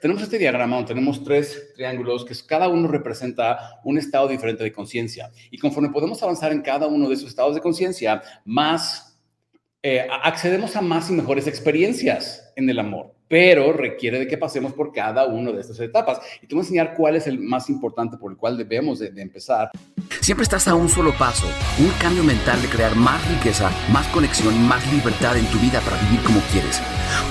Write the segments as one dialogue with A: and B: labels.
A: tenemos este diagrama donde tenemos tres triángulos que cada uno representa un estado diferente de conciencia. Y conforme podemos avanzar en cada uno de esos estados de conciencia, más eh, accedemos a más y mejores experiencias en el amor pero requiere de que pasemos por cada una de estas etapas. Y te voy a enseñar cuál es el más importante por el cual debemos de, empezar.
B: Siempre estás a un solo paso, un cambio mental de crear más riqueza, más conexión y más libertad en tu vida para vivir como quieres.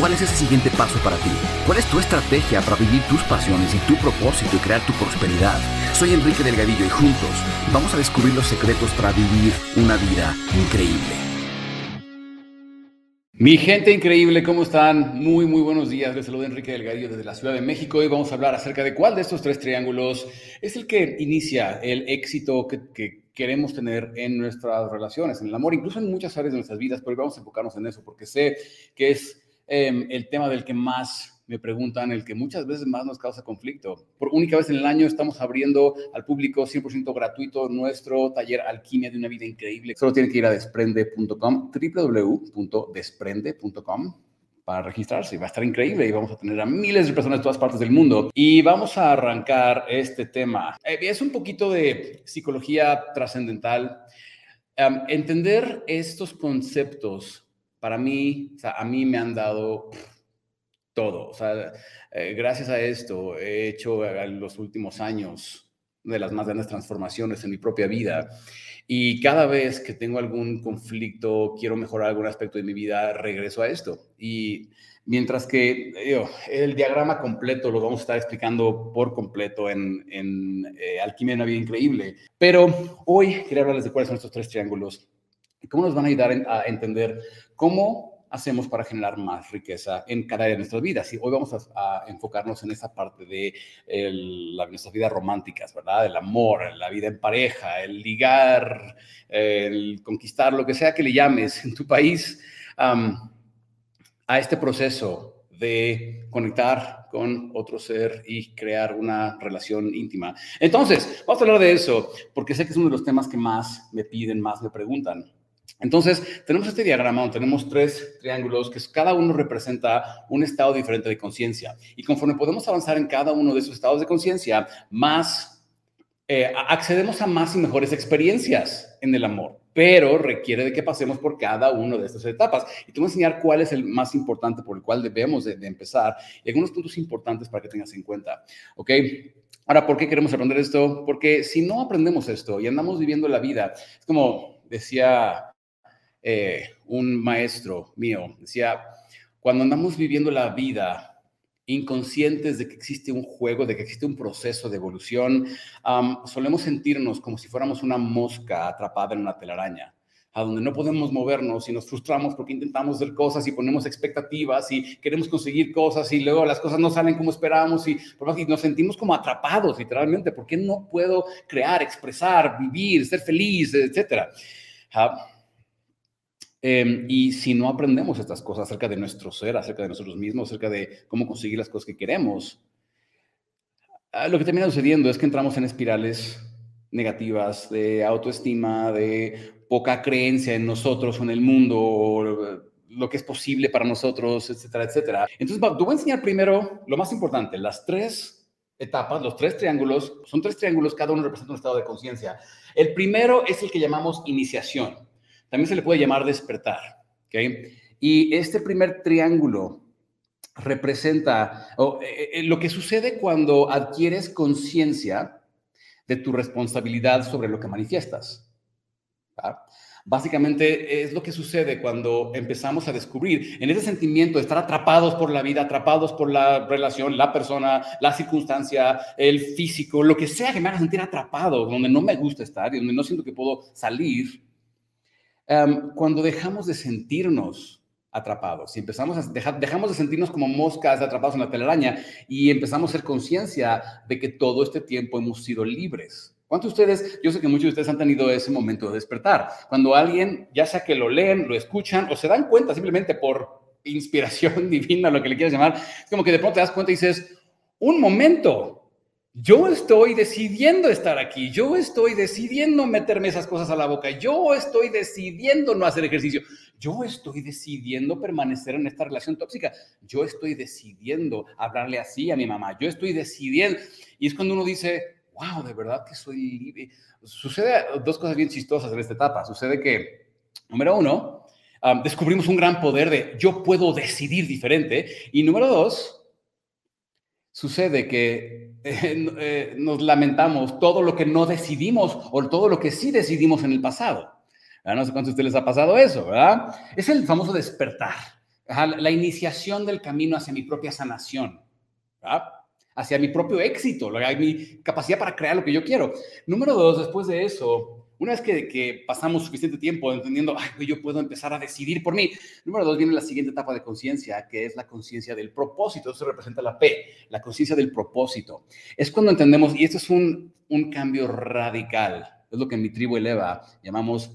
B: ¿Cuál es ese siguiente paso para ti? ¿Cuál es tu estrategia para vivir tus pasiones y tu propósito y crear tu prosperidad? Soy Enrique Delgadillo y juntos vamos a descubrir los secretos para vivir una vida increíble.
A: Mi gente increíble, ¿cómo están? Muy, muy buenos días. Les saluda Enrique Delgadillo desde la Ciudad de México. Hoy vamos a hablar acerca de cuál de estos tres triángulos es el que inicia el éxito que, queremos tener en nuestras relaciones, en el amor, incluso en muchas áreas de nuestras vidas, pero hoy vamos a enfocarnos en eso porque sé que es em, el tema del que más me preguntan, el que muchas veces más nos causa conflicto. Por única vez en el año estamos abriendo al público 100% gratuito nuestro taller Alquimia de una vida increíble. Solo tienen que ir a desprende.com, www.desprende.com para registrarse. Va a estar increíble y vamos a tener a miles de personas de todas partes del mundo. Y vamos a arrancar este tema. Eh, es un poquito de psicología trascendental. entender estos conceptos, para mí, o sea, a mí me han dado todo. O sea, eh, gracias a esto he hecho en los últimos años de las más grandes transformaciones en mi propia vida. Y cada vez que tengo algún conflicto, quiero mejorar algún aspecto de mi vida, regreso a esto. Y mientras que el diagrama completo lo vamos a estar explicando por completo en, en eh, Alquimia de una vida increíble. Pero hoy quería hablarles de cuáles son estos tres triángulos y cómo nos van a ayudar a entender cómo hacemos para generar más riqueza en cada área de nuestras vidas. Y hoy vamos a, enfocarnos en esa parte de la, nuestras vidas románticas, ¿verdad? El amor, la vida en pareja, el ligar, el conquistar, lo que sea que le llames en tu país, a este proceso de conectar con otro ser y crear una relación íntima. Entonces, vamos a hablar de eso, porque sé que es uno de los temas que más me piden, más me preguntan. Entonces, tenemos este diagrama donde tenemos tres triángulos que cada uno representa un estado diferente de conciencia. Y conforme podemos avanzar en cada uno de esos estados de conciencia, más eh, accedemos a más y mejores experiencias en el amor. Pero requiere de que pasemos por cada una de estas etapas. Y te voy a enseñar cuál es el más importante por el cual debemos de, empezar y algunos puntos importantes para que tengas en cuenta. ¿Ok? Ahora, ¿por qué queremos aprender esto? Porque si no aprendemos esto y andamos viviendo la vida, es como decía eh, un maestro mío. Decía, cuando andamos viviendo la vida inconscientes de que existe un juego, de que existe un proceso de evolución, solemos sentirnos como si fuéramos una mosca atrapada en una telaraña a donde no podemos movernos y nos frustramos porque intentamos hacer cosas y ponemos expectativas y queremos conseguir cosas y luego las cosas no salen como esperamos y, nos sentimos como atrapados literalmente. ¿Por qué no puedo crear, expresar, vivir, ser feliz, etcétera? Em, y si no aprendemos estas cosas acerca de nuestro ser, acerca de nosotros mismos, acerca de cómo conseguir las cosas que queremos, ah, lo que termina sucediendo es que entramos en espirales negativas de autoestima, de poca creencia en nosotros o en el mundo, lo que es posible para nosotros, etcétera, etcétera. Entonces, te voy a enseñar primero lo más importante, las tres etapas, los tres triángulos, son tres triángulos, cada uno representa un estado de conciencia. El primero es el que llamamos iniciación. También se le puede llamar despertar. ¿okay? Y este primer triángulo representa eh, eh, lo que sucede cuando adquieres conciencia de tu responsabilidad sobre lo que manifiestas. Básicamente es lo que sucede cuando empezamos a descubrir en ese sentimiento de estar atrapados por la vida, atrapados por la relación, la persona, la circunstancia, el físico, lo que sea que me haga sentir atrapado, donde no me gusta estar y donde no siento que puedo salir. Em, cuando dejamos de sentirnos atrapados y empezamos a dejar, dejamos de sentirnos como moscas atrapados en la telaraña y empezamos a hacer conciencia de que todo este tiempo hemos sido libres. ¿Cuántos de ustedes, yo sé que muchos de ustedes han tenido ese momento de despertar, cuando alguien, ya sea que lo leen, lo escuchan o se dan cuenta simplemente por inspiración divina, lo que le quieras llamar, es como que de pronto te das cuenta y dices, un momento, Yo estoy decidiendo estar aquí, yo estoy decidiendo meterme esas cosas a la boca, yo estoy decidiendo no hacer ejercicio, yo estoy decidiendo permanecer en esta relación tóxica, yo estoy decidiendo hablarle así a mi mamá, yo estoy decidiendo. Y es cuando uno dice, wow, de verdad que soy. Sucede dos cosas bien chistosas en esta etapa. Sucede que, número uno, descubrimos un gran poder de yo puedo decidir diferente. Y número dos, sucede que eh, eh, nos lamentamos todo lo que no decidimos o todo lo que sí decidimos en el pasado. No sé cuántos de ustedes les ha pasado eso, ¿verdad? Es el famoso despertar, la iniciación del camino hacia mi propia sanación, hacia mi propio éxito, mi capacidad para crear lo que yo quiero. Número dos, después de eso, una vez que, pasamos suficiente tiempo entendiendo, ay, yo puedo empezar a decidir por mí. Número dos, viene la siguiente etapa de conciencia, que es la conciencia del propósito. Eso representa la P, la conciencia del propósito. Es cuando entendemos, y esto es un, cambio radical, es lo que en mi tribu eleva llamamos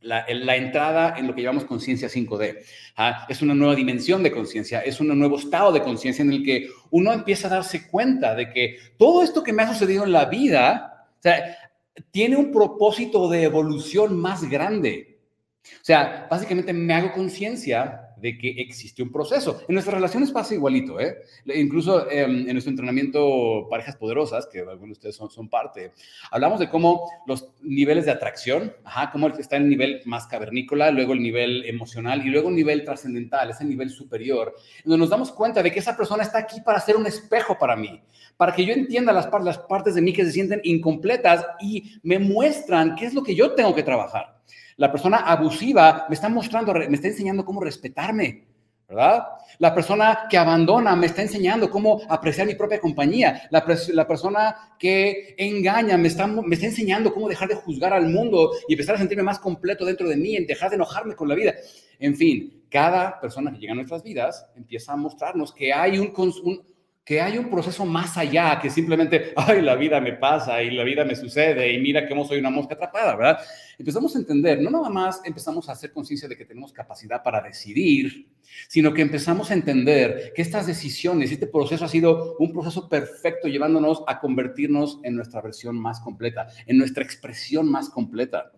A: la, la, entrada en lo que llamamos conciencia 5D. ¿ah? Es una nueva dimensión de conciencia, es un nuevo estado de conciencia en el que uno empieza a darse cuenta de que todo esto que me ha sucedido en la vida, o sea, tiene un propósito de evolución más grande. O sea, básicamente me hago conciencia de que existe un proceso. En nuestras relaciones pasa igualito, ¿eh? Incluso em, en nuestro entrenamiento Parejas Poderosas, que algunos de ustedes son, parte, hablamos de cómo los niveles de atracción, ajá, cómo está el nivel más cavernícola, luego el nivel emocional y luego el nivel trascendental, ese nivel superior, donde nos damos cuenta de que esa persona está aquí para ser un espejo para mí, para que yo entienda las, las partes de mí que se sienten incompletas y me muestran qué es lo que yo tengo que trabajar. La persona abusiva me está mostrando, me está enseñando cómo respetarme, ¿verdad? La persona que abandona me está enseñando cómo apreciar mi propia compañía. La, persona que engaña me está, me está enseñando cómo dejar de juzgar al mundo y empezar a sentirme más completo dentro de mí, en dejar de enojarme con la vida. En fin, cada persona que llega a nuestras vidas empieza a mostrarnos que hay un, un que hay un proceso más allá que simplemente, ay, la vida me pasa y la vida me sucede y mira cómo soy una mosca atrapada, ¿verdad? Empezamos a entender, no nada más empezamos a hacer conciencia de que tenemos capacidad para decidir, sino que empezamos a entender que estas decisiones, este proceso ha sido un proceso perfecto llevándonos a convertirnos en nuestra versión más completa, en nuestra expresión más completa.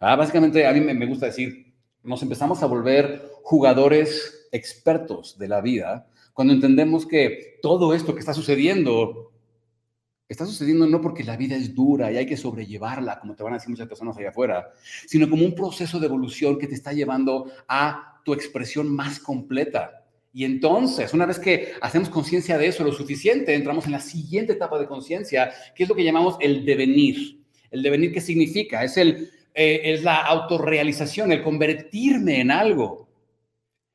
A: Ah, básicamente, a mí me gusta decir, nos empezamos a volver jugadores expertos de la vida cuando entendemos que todo esto que está sucediendo está sucediendo no porque la vida es dura y hay que sobrellevarla, como te van a decir muchas personas allá afuera, sino como un proceso de evolución que te está llevando a tu expresión más completa. Y entonces, una vez que hacemos conciencia de eso lo suficiente, entramos en la siguiente etapa de conciencia, que es lo que llamamos el devenir. El devenir, ¿qué significa? Es, el, eh, es la autorrealización, el convertirme en algo.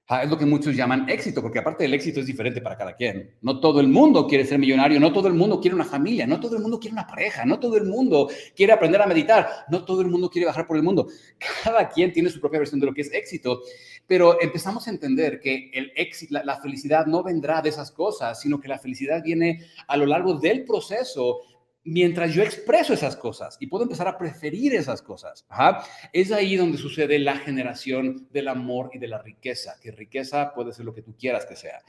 A: Es lo que muchos llaman éxito, porque aparte del éxito es diferente para cada quien. No todo el mundo quiere ser millonario, no todo el mundo quiere una familia, no todo el mundo quiere una pareja, no todo el mundo quiere aprender a meditar, no todo el mundo quiere bajar por el mundo. Cada quien tiene su propia versión de lo que es éxito, pero empezamos a entender que el éxito, la felicidad no vendrá de esas cosas, sino que la felicidad viene a lo largo del proceso mientras yo expreso esas cosas y puedo empezar a preferir esas cosas. Es ahí donde sucede la generación del amor y de la riqueza, que riqueza puede ser lo que tú quieras que sea.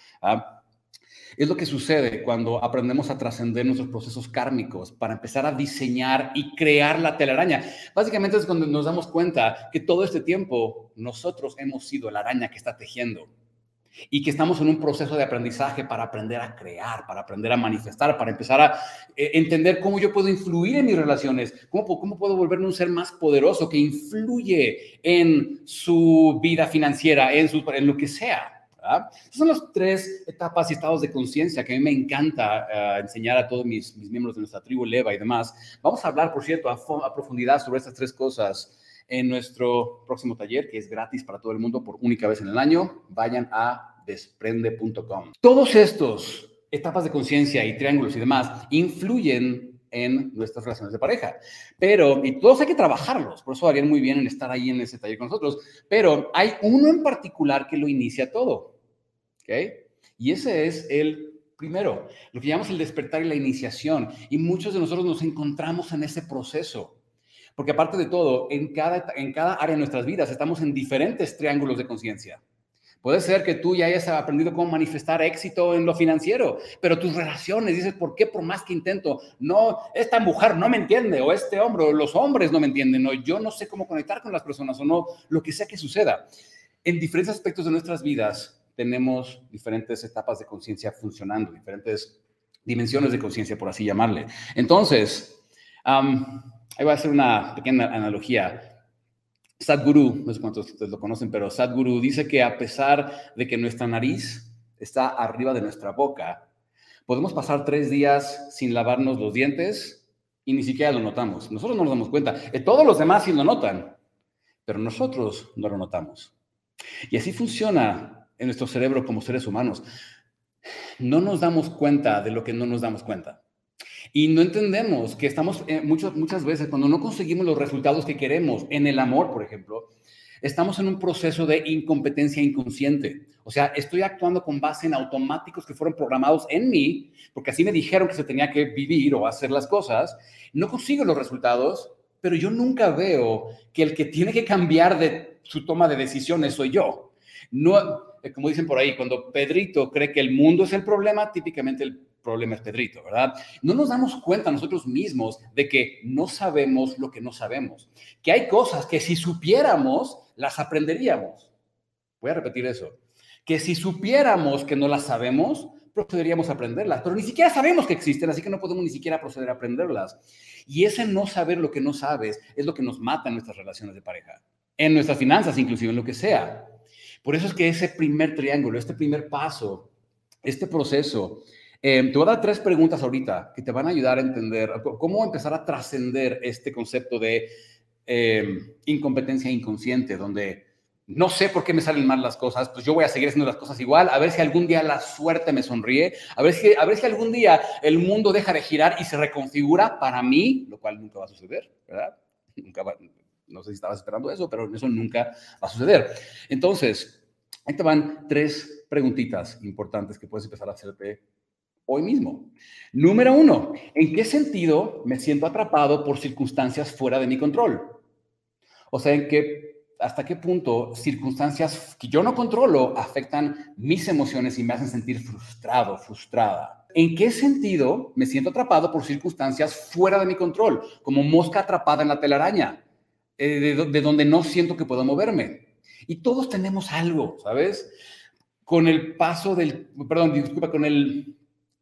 A: Es lo que sucede cuando aprendemos a trascender nuestros procesos kármicos para empezar a diseñar y crear la telaraña. Básicamente es cuando nos damos cuenta que todo este tiempo nosotros hemos sido la araña que está tejiendo y que estamos en un proceso de aprendizaje para aprender a crear, para aprender a manifestar, para empezar a eh, entender cómo yo puedo influir en mis relaciones, cómo, cómo puedo volverme un ser más poderoso que influye en su vida financiera, en, su, en lo que sea. Esas son las tres etapas y estados de conciencia que a mí me encanta eh, enseñar a todos mis, mis, miembros de nuestra tribu Leva y demás. Vamos a hablar, por cierto, a, a profundidad sobre estas tres cosas en nuestro próximo taller, que es gratis para todo el mundo por única vez en el año. Vayan a desprende.com. Todos estos etapas de conciencia y triángulos y demás influyen en nuestras relaciones de pareja. Pero, y todos hay que trabajarlos, por eso harían muy bien en estar ahí en ese taller con nosotros, pero hay uno en particular que lo inicia todo, ¿ok? Y ese es el primero, lo que llamamos el despertar y la iniciación, y muchos de nosotros nos encontramos en ese proceso. Porque aparte de todo, en cada, en cada área de nuestras vidas estamos en diferentes triángulos de conciencia. Puede ser que tú ya hayas aprendido cómo manifestar éxito en lo financiero, pero tus relaciones, dices, ¿por qué por más que intento? No, esta mujer no me entiende, o este hombre, o los hombres no me entienden, o yo no sé cómo conectar con las personas, o no, lo que sea que suceda. En diferentes aspectos de nuestras vidas tenemos diferentes etapas de conciencia funcionando, diferentes dimensiones de conciencia, por así llamarle. Entonces, ahí voy a hacer una pequeña analogía. Sadhguru, no sé cuántos ustedes lo conocen, pero Sadhguru dice que a pesar de que nuestra nariz está arriba de nuestra boca, podemos pasar tres días sin lavarnos los dientes y ni siquiera lo notamos. Nosotros no nos damos cuenta. Eh, todos los demás sí lo notan, pero nosotros no lo notamos. Y así funciona en nuestro cerebro como seres humanos. No nos damos cuenta de lo que no nos damos cuenta. Y no entendemos que estamos eh, muchas veces, cuando no conseguimos los resultados que queremos en el amor, por ejemplo, estamos en un proceso de incompetencia inconsciente. O sea, estoy actuando con base en automáticos que fueron programados en mí, porque así me dijeron que se tenía que vivir o hacer las cosas. No consigo los resultados, pero yo nunca veo que el que tiene que cambiar de su toma de decisiones soy yo. No, eh, como dicen por ahí, cuando Pedrito cree que el mundo es el problema, típicamente el problema es Pedrito, ¿verdad? No nos damos cuenta nosotros mismos de que no sabemos lo que no sabemos, que hay cosas que si supiéramos, las aprenderíamos. Voy a repetir eso, que si supiéramos que no las sabemos, procederíamos a aprenderlas, pero ni siquiera sabemos que existen, así que no podemos ni siquiera proceder a aprenderlas. Y ese no saber lo que no sabes es lo que nos mata en nuestras relaciones de pareja, en nuestras finanzas inclusive, en lo que sea. Por eso es que ese primer triángulo, este primer paso, este proceso Em, te voy a dar tres preguntas ahorita que te van a ayudar a entender cómo empezar a trascender este concepto de em, incompetencia inconsciente, donde no sé por qué me salen mal las cosas, pues yo voy a seguir haciendo las cosas igual, a ver si algún día la suerte me sonríe, a ver si, a ver si algún día el mundo deja de girar y se reconfigura para mí, lo cual nunca va a suceder, ¿verdad? Nunca no sé si estabas esperando eso, pero eso nunca va a suceder. Entonces, ahí te van tres preguntitas importantes que puedes empezar a hacerte hoy mismo. Número uno, ¿en qué sentido me siento atrapado por circunstancias fuera de mi control? O sea, ¿en qué, hasta qué punto circunstancias que yo no controlo afectan mis emociones y me hacen sentir frustrado, frustrada? ¿En qué sentido me siento atrapado por circunstancias fuera de mi control, como mosca atrapada en la telaraña, eh, de, de donde no siento que puedo moverme? Y todos tenemos algo, ¿sabes? Con el paso del, perdón, disculpa, con el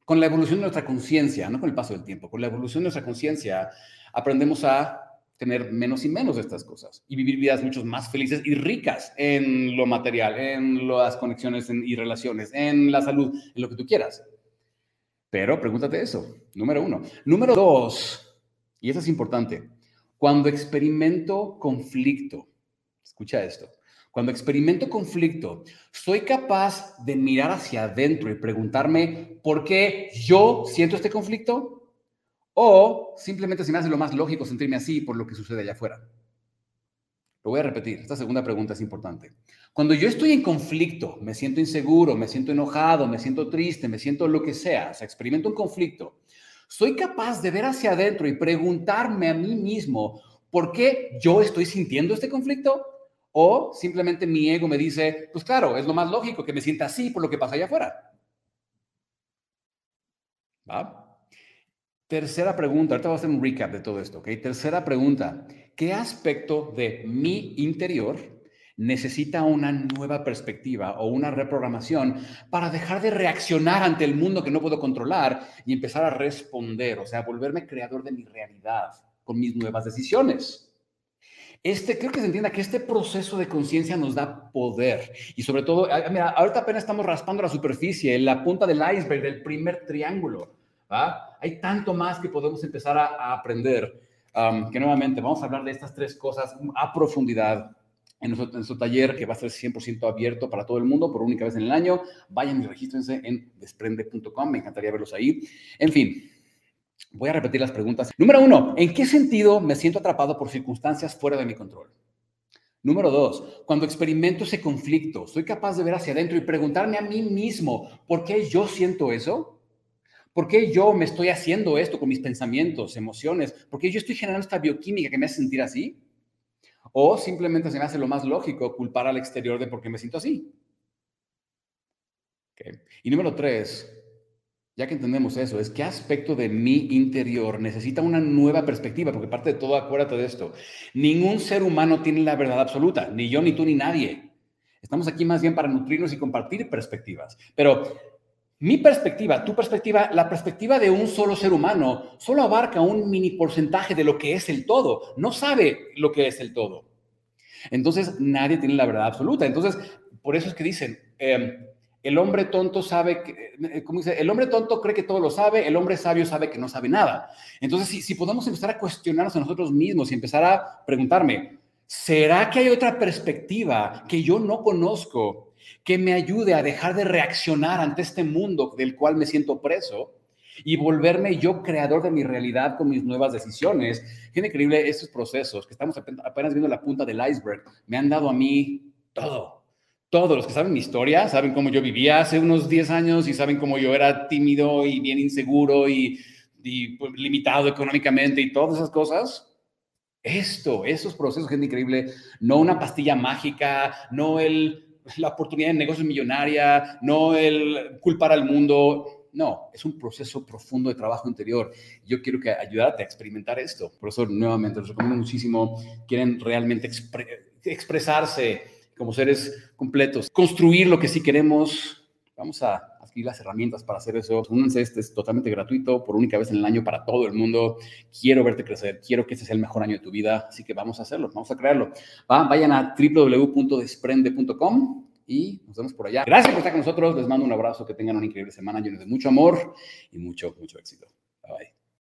A: con la evolución de nuestra conciencia, no con el paso del tiempo, con la evolución de nuestra conciencia, aprendemos a tener menos y menos de estas cosas y vivir vidas mucho más felices y ricas en lo material, en las conexiones y relaciones, en la salud, en lo que tú quieras. Pero pregúntate eso, número uno. Número dos, y eso es importante, cuando experimento conflicto, escucha esto, cuando experimento conflicto, soy capaz de mirar hacia adentro y preguntarme por qué yo siento este conflicto o simplemente se me hace lo más lógico sentirme así por lo que sucede allá afuera. Lo voy a repetir, esta segunda pregunta es importante. Cuando yo estoy en conflicto, me siento inseguro, me siento enojado, me siento triste, me siento lo que sea, o sea, experimento un conflicto, soy capaz de ver hacia adentro y preguntarme a mí mismo por qué yo estoy sintiendo este conflicto o simplemente mi ego me dice, pues claro, es lo más lógico que me sienta así por lo que pasa allá afuera. ¿Va? Tercera pregunta, ahorita voy a hacer un recap de todo esto, ¿ok? Tercera pregunta, ¿qué aspecto de mi interior necesita una nueva perspectiva o una reprogramación para dejar de reaccionar ante el mundo que no puedo controlar y empezar a responder, o sea, volverme creador de mi realidad con mis nuevas decisiones? Este, creo que se entienda que este proceso de conciencia nos da poder y sobre todo, ah, mira, ahorita apenas estamos raspando la superficie, la punta del iceberg, del primer triángulo. Hay tanto más que podemos empezar a, aprender, que nuevamente vamos a hablar de estas tres cosas a profundidad en nuestro, taller que va a ser 100% abierto para todo el mundo por única vez en el año. Vayan y regístrense en desprende.com, me encantaría verlos ahí. En fin, Voy a repetir las preguntas. Número uno, ¿en qué sentido me siento atrapado por circunstancias fuera de mi control? Número dos, cuando experimento ese conflicto, ¿soy capaz de ver hacia adentro y preguntarme a mí mismo, ¿por qué yo siento eso? ¿Por qué yo me estoy haciendo esto con mis pensamientos, emociones? ¿Por qué yo estoy generando esta bioquímica que me hace sentir así? O simplemente se me hace lo más lógico culpar al exterior de por qué me siento así. Y número tres, ya que entendemos eso, es qué aspecto de mi interior necesita una nueva perspectiva, porque parte de todo, acuérdate de esto, ningún ser humano tiene la verdad absoluta, ni yo, ni tú, ni nadie. Estamos aquí más bien para nutrirnos y compartir perspectivas. Pero mi perspectiva, tu perspectiva, la perspectiva de un solo ser humano solo abarca un mini porcentaje de lo que es el todo. No sabe lo que es el todo. Entonces, nadie tiene la verdad absoluta. Entonces, por eso es que dicen, em, el hombre tonto sabe, que, eh, ¿cómo dice? El hombre tonto cree que todo lo sabe, el hombre sabio sabe que no sabe nada. Entonces, si, podemos empezar a cuestionarnos a nosotros mismos y empezar a preguntarme, ¿será que hay otra perspectiva que yo no conozco que me ayude a dejar de reaccionar ante este mundo del cual me siento preso y volverme yo creador de mi realidad con mis nuevas decisiones. Es increíble estos procesos que estamos apenas viendo la punta del iceberg. Me han dado a mí todo. Todos los que saben mi historia saben cómo yo vivía hace unos 10 años y saben cómo yo era tímido y bien inseguro y, pues, limitado económicamente y todas esas cosas. Esto, esos procesos, gente increíble, no una pastilla mágica, no el la oportunidad de negocio millonaria, no el culpar al mundo. No, es un proceso profundo de trabajo interior. Yo quiero que ayudarte a experimentar esto. Por eso, nuevamente, les recomiendo muchísimo. Quieren realmente expresarse como seres completos, construir lo que sí queremos. Vamos a adquirir las herramientas para hacer eso. Únanse, este es totalmente gratuito, por única vez en el año para todo el mundo. Quiero verte crecer, quiero que este sea el mejor año de tu vida, así que vamos a hacerlo, vamos a crearlo. vayan a www.desprende.com y nos vemos por allá. Gracias por estar con nosotros, les mando un abrazo, que tengan una increíble semana llena de mucho amor y mucho, mucho éxito. Bye bye.